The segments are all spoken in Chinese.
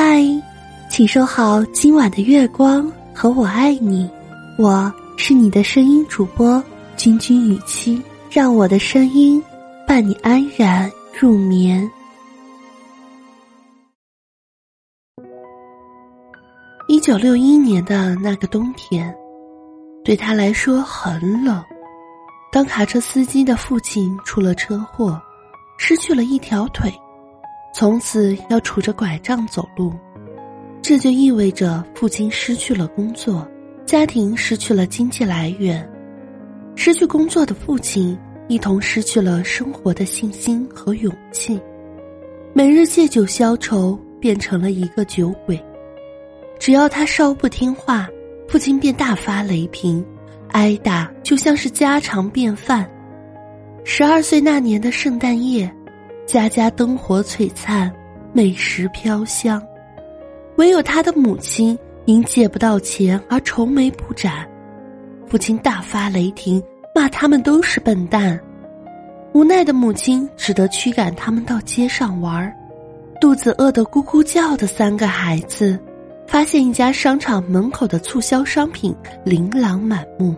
嗨，请收好今晚的月光和我爱你，我是你的声音主播君君雨期，让我的声音伴你安然入眠。一九六一年的那个冬天，对他来说很冷。当卡车司机的父亲出了车祸，失去了一条腿。从此要杵着拐杖走路，这就意味着父亲失去了工作，家庭失去了经济来源。失去工作的父亲一同失去了生活的信心和勇气，每日借酒消愁，变成了一个酒鬼。只要他稍不听话，父亲便大发雷霆，挨打就像是家常便饭。十二岁那年的圣诞夜。家家灯火璀璨，美食飘香，唯有他的母亲因借不到钱而愁眉不展。父亲大发雷霆，骂他们都是笨蛋。无奈的母亲只得驱赶他们到街上玩儿肚子饿得咕咕叫的三个孩子，发现一家商场门口的促销商品琳琅满目，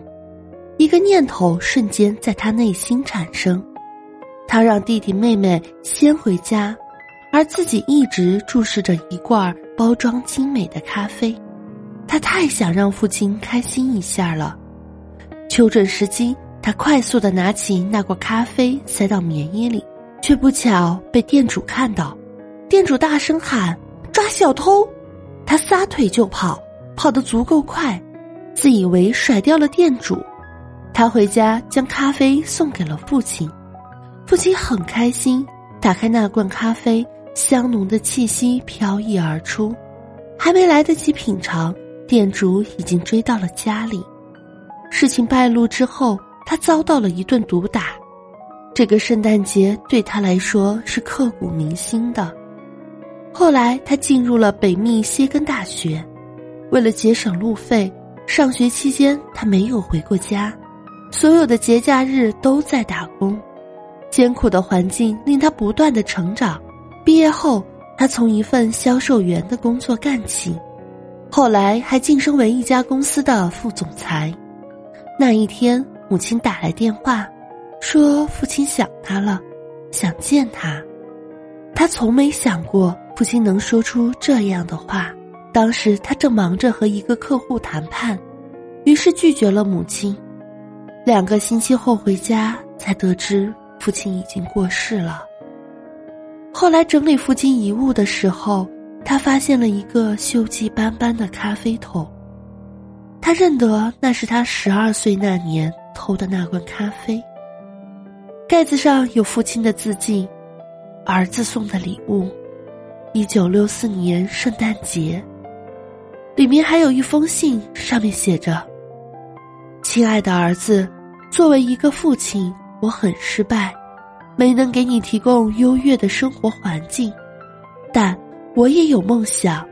一个念头瞬间在他内心产生。他让弟弟妹妹先回家，而自己一直注视着一罐包装精美的咖啡。他太想让父亲开心一下了。求准时机，他快速的拿起那罐咖啡塞到棉衣里，却不巧被店主看到。店主大声喊：“抓小偷！”他撒腿就跑，跑得足够快，自以为甩掉了店主。他回家将咖啡送给了父亲。父亲很开心，打开那罐咖啡，香浓的气息飘溢而出，还没来得及品尝，店主已经追到了家里。事情败露之后，他遭到了一顿毒打。这个圣诞节对他来说是刻骨铭心的。后来，他进入了北密歇根大学，为了节省路费，上学期间他没有回过家，所有的节假日都在打工。艰苦的环境令他不断的成长。毕业后，他从一份销售员的工作干起，后来还晋升为一家公司的副总裁。那一天，母亲打来电话，说父亲想他了，想见他。他从没想过父亲能说出这样的话。当时他正忙着和一个客户谈判，于是拒绝了母亲。两个星期后回家，才得知。父亲已经过世了。后来整理父亲遗物的时候，他发现了一个锈迹斑斑的咖啡桶。他认得那是他十二岁那年偷的那罐咖啡。盖子上有父亲的字迹，儿子送的礼物，一九六四年圣诞节。里面还有一封信，上面写着：“亲爱的儿子，作为一个父亲。”我很失败，没能给你提供优越的生活环境，但我也有梦想。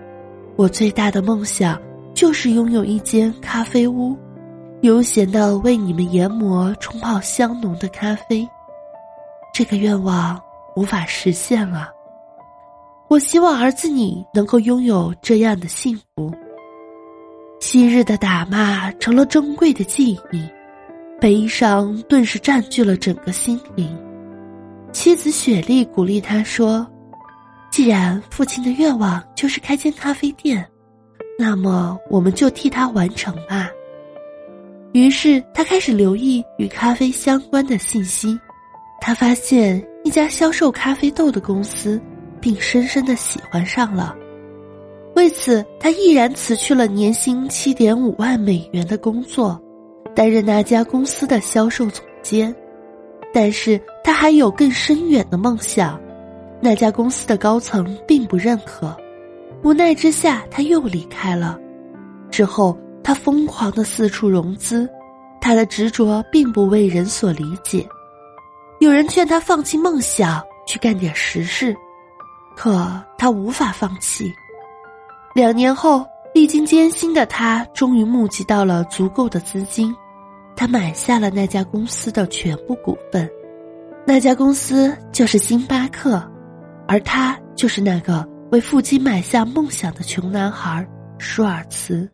我最大的梦想就是拥有一间咖啡屋，悠闲的为你们研磨、冲泡香浓的咖啡。这个愿望无法实现了。我希望儿子你能够拥有这样的幸福。昔日的打骂成了珍贵的记忆。悲伤顿时占据了整个心灵。妻子雪莉鼓励他说：“既然父亲的愿望就是开间咖啡店，那么我们就替他完成吧。”于是他开始留意与咖啡相关的信息。他发现一家销售咖啡豆的公司，并深深的喜欢上了。为此，他毅然辞去了年薪七点五万美元的工作。担任那家公司的销售总监，但是他还有更深远的梦想。那家公司的高层并不认可，无奈之下他又离开了。之后他疯狂的四处融资，他的执着并不为人所理解。有人劝他放弃梦想，去干点实事，可他无法放弃。两年后，历经艰辛的他终于募集到了足够的资金。他买下了那家公司的全部股份，那家公司就是星巴克，而他就是那个为父亲买下梦想的穷男孩舒尔茨。